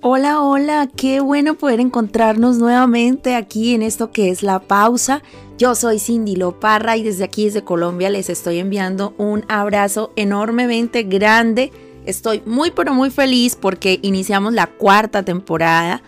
Hola, hola, qué bueno poder encontrarnos nuevamente aquí en esto que es la pausa. Yo soy Cindy Loparra y desde aquí, desde Colombia, les estoy enviando un abrazo enormemente grande. Estoy muy, pero muy feliz porque iniciamos la cuarta temporada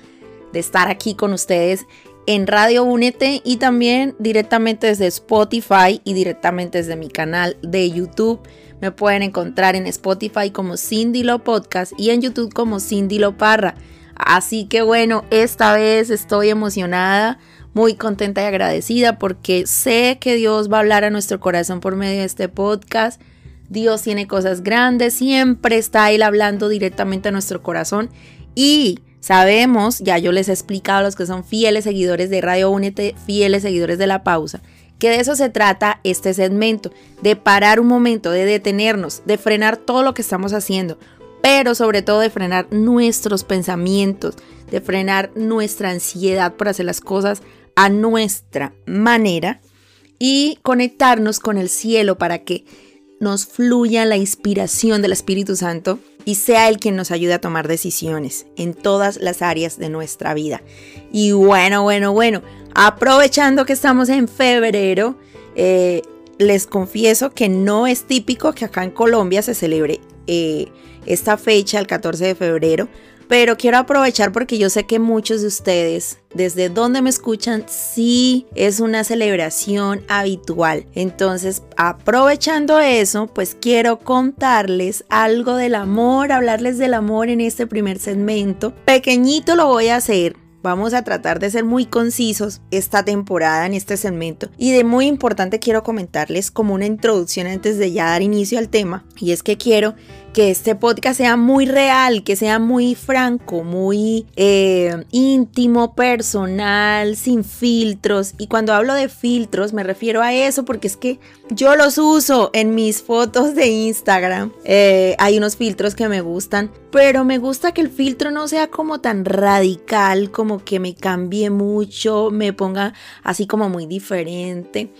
de estar aquí con ustedes en Radio Únete y también directamente desde Spotify y directamente desde mi canal de YouTube. Me pueden encontrar en Spotify como Cindy Lo Podcast y en YouTube como Cindy Lo Parra. Así que bueno, esta vez estoy emocionada, muy contenta y agradecida porque sé que Dios va a hablar a nuestro corazón por medio de este podcast. Dios tiene cosas grandes, siempre está Él hablando directamente a nuestro corazón y sabemos, ya yo les he explicado a los que son fieles seguidores de Radio Únete, fieles seguidores de la pausa, que de eso se trata este segmento, de parar un momento, de detenernos, de frenar todo lo que estamos haciendo, pero sobre todo de frenar nuestros pensamientos, de frenar nuestra ansiedad por hacer las cosas a nuestra manera y conectarnos con el cielo para que nos fluya la inspiración del Espíritu Santo y sea Él quien nos ayude a tomar decisiones en todas las áreas de nuestra vida. Y bueno, bueno, bueno, aprovechando que estamos en febrero, eh, les confieso que no es típico que acá en Colombia se celebre eh, esta fecha, el 14 de febrero, pero quiero aprovechar porque yo sé que muchos de ustedes, desde donde me escuchan, sí es una celebración habitual. Entonces, aprovechando eso, pues quiero contarles algo del amor, hablarles del amor en este primer segmento. Pequeñito lo voy a hacer Vamos a tratar de ser muy concisos esta temporada en este segmento. Y de muy importante quiero comentarles como una introducción antes de ya dar inicio al tema. Y es que quiero que este podcast sea muy real, que sea muy franco, muy eh, íntimo, personal, sin filtros. Y cuando hablo de filtros me refiero a eso porque es que yo los uso en mis fotos de Instagram. Eh, hay unos filtros que me gustan, pero me gusta que el filtro no sea como tan radical, como que me cambie mucho, me ponga así como muy diferente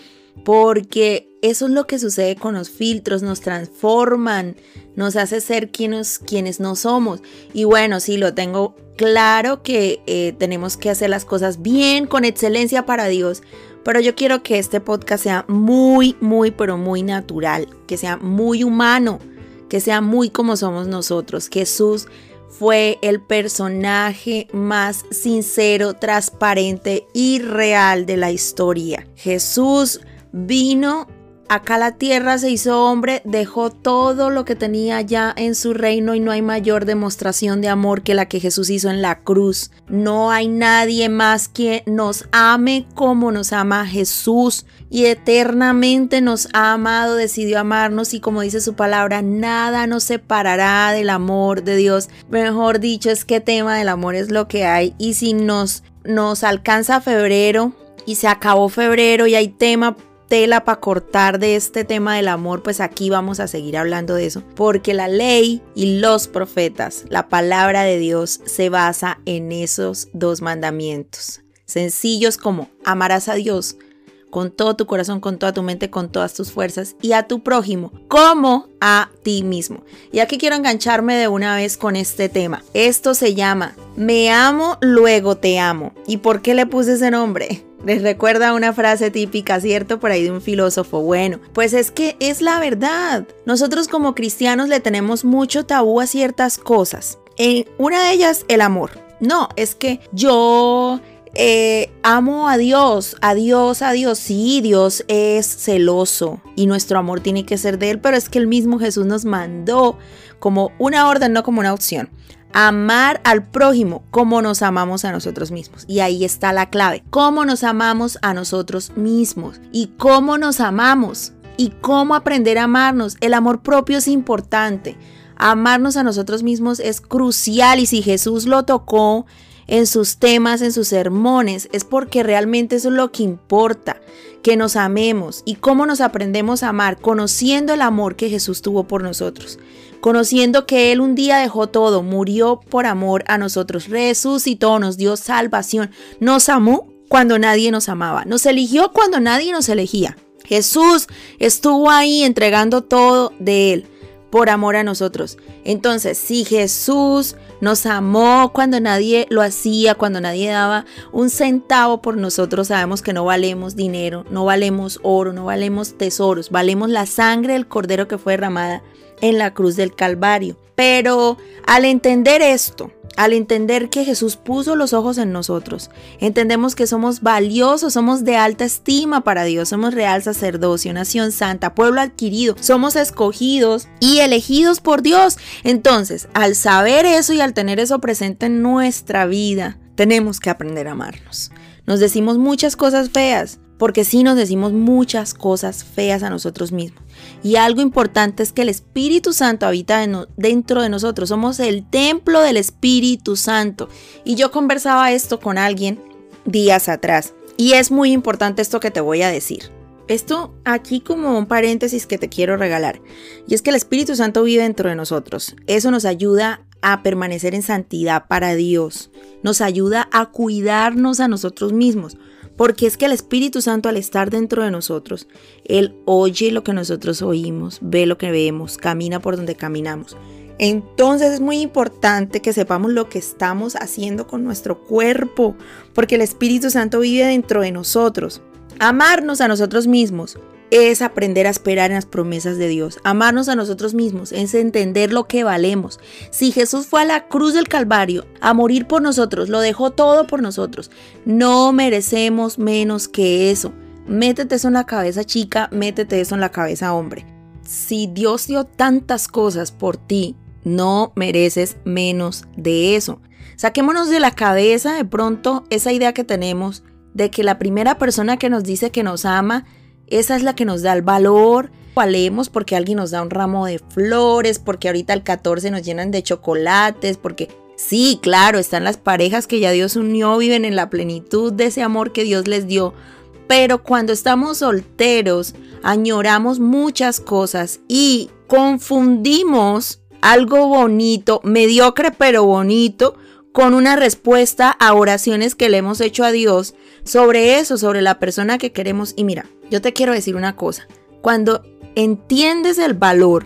porque eso es lo que sucede con los filtros, nos transforman, nos hace ser quienes, quienes no somos. Y bueno, sí, lo tengo claro que eh, tenemos que hacer las cosas bien, con excelencia para Dios, pero yo quiero que este podcast sea muy, muy, pero muy natural, que sea muy humano, que sea muy como somos nosotros. Jesús fue el personaje más sincero, transparente y real de la historia. Jesús vino acá a la tierra, se hizo hombre, dejó todo lo que tenía ya en su reino y no hay mayor demostración de amor que la que Jesús hizo en la cruz. No hay nadie más que nos ame como nos ama Jesús y eternamente nos ha amado, decidió amarnos y como dice su palabra, nada nos separará del amor de Dios. Mejor dicho, es que tema del amor es lo que hay y si nos, nos alcanza febrero y se acabó febrero y hay tema tela para cortar de este tema del amor, pues aquí vamos a seguir hablando de eso. Porque la ley y los profetas, la palabra de Dios, se basa en esos dos mandamientos. Sencillos como amarás a Dios con todo tu corazón, con toda tu mente, con todas tus fuerzas y a tu prójimo como a ti mismo. Y aquí quiero engancharme de una vez con este tema. Esto se llama Me amo, luego te amo. ¿Y por qué le puse ese nombre? Les recuerda una frase típica, ¿cierto? Por ahí de un filósofo. Bueno, pues es que es la verdad. Nosotros como cristianos le tenemos mucho tabú a ciertas cosas. En una de ellas, el amor. No, es que yo eh, amo a Dios, a Dios, a Dios. Sí, Dios es celoso y nuestro amor tiene que ser de Él, pero es que el mismo Jesús nos mandó como una orden, no como una opción amar al prójimo como nos amamos a nosotros mismos. Y ahí está la clave, cómo nos amamos a nosotros mismos y cómo nos amamos y cómo aprender a amarnos. El amor propio es importante. Amarnos a nosotros mismos es crucial y si Jesús lo tocó en sus temas, en sus sermones, es porque realmente eso es lo que importa, que nos amemos y cómo nos aprendemos a amar, conociendo el amor que Jesús tuvo por nosotros conociendo que Él un día dejó todo, murió por amor a nosotros, resucitó, nos dio salvación, nos amó cuando nadie nos amaba, nos eligió cuando nadie nos elegía. Jesús estuvo ahí entregando todo de Él por amor a nosotros. Entonces, si Jesús nos amó cuando nadie lo hacía, cuando nadie daba un centavo por nosotros. Sabemos que no valemos dinero, no valemos oro, no valemos tesoros, valemos la sangre del cordero que fue derramada en la cruz del Calvario. Pero al entender esto, al entender que Jesús puso los ojos en nosotros, entendemos que somos valiosos, somos de alta estima para Dios, somos real sacerdocio, nación santa, pueblo adquirido, somos escogidos y elegidos por Dios. Entonces, al saber eso y al tener eso presente en nuestra vida, tenemos que aprender a amarnos. Nos decimos muchas cosas feas, porque sí nos decimos muchas cosas feas a nosotros mismos. Y algo importante es que el Espíritu Santo habita dentro de nosotros. Somos el templo del Espíritu Santo. Y yo conversaba esto con alguien días atrás. Y es muy importante esto que te voy a decir. Esto aquí como un paréntesis que te quiero regalar. Y es que el Espíritu Santo vive dentro de nosotros. Eso nos ayuda a permanecer en santidad para Dios. Nos ayuda a cuidarnos a nosotros mismos. Porque es que el Espíritu Santo al estar dentro de nosotros, Él oye lo que nosotros oímos, ve lo que vemos, camina por donde caminamos. Entonces es muy importante que sepamos lo que estamos haciendo con nuestro cuerpo, porque el Espíritu Santo vive dentro de nosotros. Amarnos a nosotros mismos es aprender a esperar en las promesas de Dios. Amarnos a nosotros mismos es entender lo que valemos. Si Jesús fue a la cruz del Calvario a morir por nosotros, lo dejó todo por nosotros. No merecemos menos que eso. Métete eso en la cabeza chica, métete eso en la cabeza hombre. Si Dios dio tantas cosas por ti, no mereces menos de eso. Saquémonos de la cabeza de pronto esa idea que tenemos de que la primera persona que nos dice que nos ama esa es la que nos da el valor. Valemos porque alguien nos da un ramo de flores, porque ahorita el 14 nos llenan de chocolates, porque sí, claro, están las parejas que ya Dios unió, viven en la plenitud de ese amor que Dios les dio. Pero cuando estamos solteros, añoramos muchas cosas y confundimos algo bonito, mediocre pero bonito, con una respuesta a oraciones que le hemos hecho a Dios sobre eso, sobre la persona que queremos. Y mira, yo te quiero decir una cosa, cuando entiendes el valor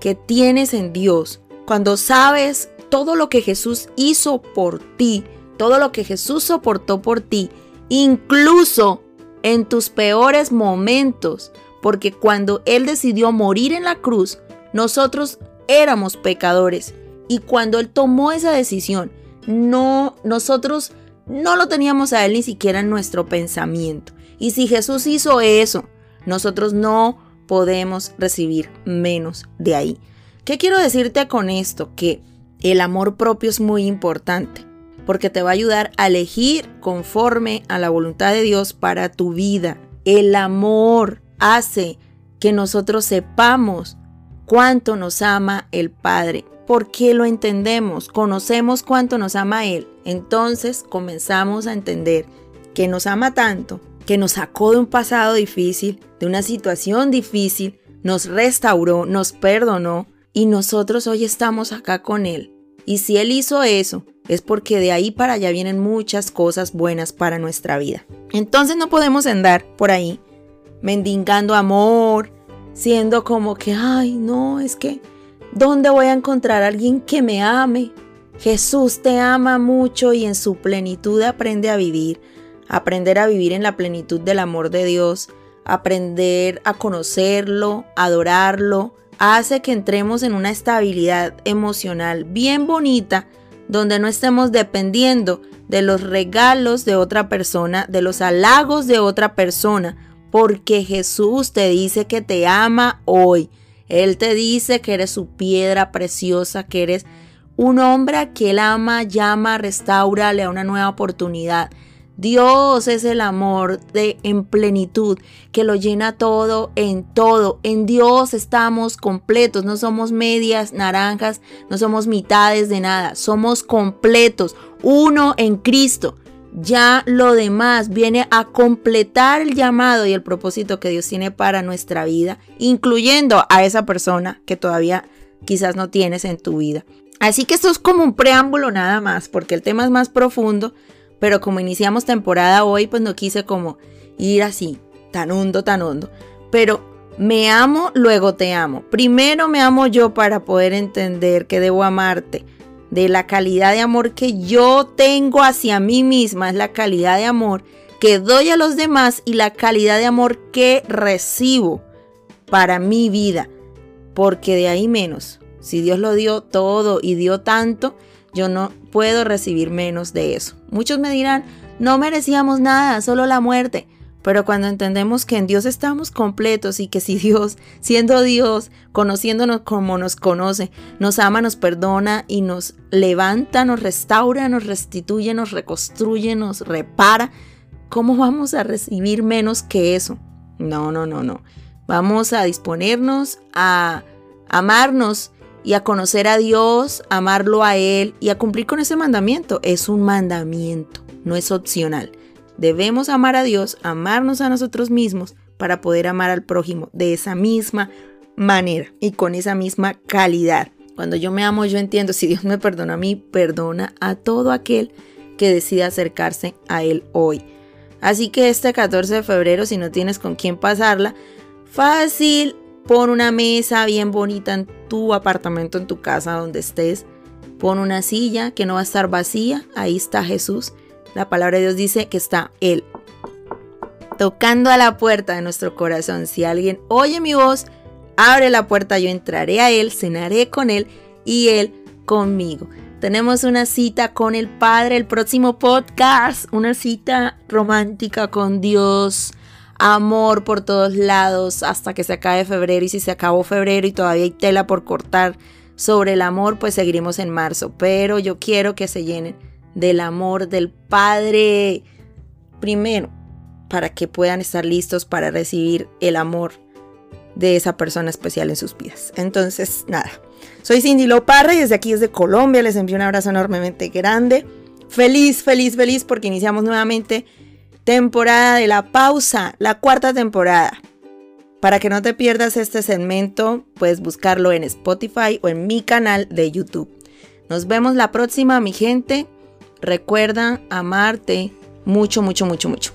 que tienes en Dios, cuando sabes todo lo que Jesús hizo por ti, todo lo que Jesús soportó por ti, incluso en tus peores momentos, porque cuando Él decidió morir en la cruz, nosotros éramos pecadores. Y cuando Él tomó esa decisión, no, nosotros no lo teníamos a Él ni siquiera en nuestro pensamiento. Y si Jesús hizo eso, nosotros no podemos recibir menos de ahí. ¿Qué quiero decirte con esto? Que el amor propio es muy importante porque te va a ayudar a elegir conforme a la voluntad de Dios para tu vida. El amor hace que nosotros sepamos cuánto nos ama el Padre porque lo entendemos, conocemos cuánto nos ama Él. Entonces comenzamos a entender que nos ama tanto, que nos sacó de un pasado difícil, de una situación difícil, nos restauró, nos perdonó y nosotros hoy estamos acá con Él. Y si Él hizo eso, es porque de ahí para allá vienen muchas cosas buenas para nuestra vida. Entonces no podemos andar por ahí mendigando amor, siendo como que, ay, no, es que ¿Dónde voy a encontrar a alguien que me ame? Jesús te ama mucho y en su plenitud aprende a vivir, aprender a vivir en la plenitud del amor de Dios, aprender a conocerlo, adorarlo, hace que entremos en una estabilidad emocional bien bonita donde no estemos dependiendo de los regalos de otra persona, de los halagos de otra persona, porque Jesús te dice que te ama hoy. Él te dice que eres su piedra preciosa, que eres un hombre que él ama, llama, restaura, le da una nueva oportunidad. Dios es el amor de en plenitud que lo llena todo en todo. En Dios estamos completos, no somos medias naranjas, no somos mitades de nada, somos completos, uno en Cristo. Ya lo demás viene a completar el llamado y el propósito que Dios tiene para nuestra vida, incluyendo a esa persona que todavía quizás no tienes en tu vida. Así que esto es como un preámbulo nada más, porque el tema es más profundo, pero como iniciamos temporada hoy, pues no quise como ir así, tan hondo, tan hondo. Pero me amo, luego te amo. Primero me amo yo para poder entender que debo amarte de la calidad de amor que yo tengo hacia mí misma, es la calidad de amor que doy a los demás y la calidad de amor que recibo para mi vida. Porque de ahí menos. Si Dios lo dio todo y dio tanto, yo no puedo recibir menos de eso. Muchos me dirán, no merecíamos nada, solo la muerte. Pero cuando entendemos que en Dios estamos completos y que si Dios, siendo Dios, conociéndonos como nos conoce, nos ama, nos perdona y nos levanta, nos restaura, nos restituye, nos reconstruye, nos repara, ¿cómo vamos a recibir menos que eso? No, no, no, no. Vamos a disponernos a amarnos y a conocer a Dios, amarlo a Él y a cumplir con ese mandamiento. Es un mandamiento, no es opcional. Debemos amar a Dios, amarnos a nosotros mismos para poder amar al prójimo de esa misma manera y con esa misma calidad. Cuando yo me amo, yo entiendo, si Dios me perdona a mí, perdona a todo aquel que decida acercarse a Él hoy. Así que este 14 de febrero, si no tienes con quién pasarla, fácil, pon una mesa bien bonita en tu apartamento, en tu casa, donde estés. Pon una silla que no va a estar vacía, ahí está Jesús la palabra de Dios dice que está Él tocando a la puerta de nuestro corazón. Si alguien oye mi voz, abre la puerta, yo entraré a Él, cenaré con Él y Él conmigo. Tenemos una cita con el Padre, el próximo podcast, una cita romántica con Dios, amor por todos lados hasta que se acabe febrero y si se acabó febrero y todavía hay tela por cortar sobre el amor, pues seguiremos en marzo, pero yo quiero que se llenen del amor del Padre primero, para que puedan estar listos para recibir el amor de esa persona especial en sus vidas. Entonces, nada, soy Cindy Loparra y desde aquí, desde Colombia, les envío un abrazo enormemente grande. Feliz, feliz, feliz porque iniciamos nuevamente temporada de la pausa, la cuarta temporada. Para que no te pierdas este segmento, puedes buscarlo en Spotify o en mi canal de YouTube. Nos vemos la próxima, mi gente. Recuerda amarte mucho, mucho, mucho, mucho.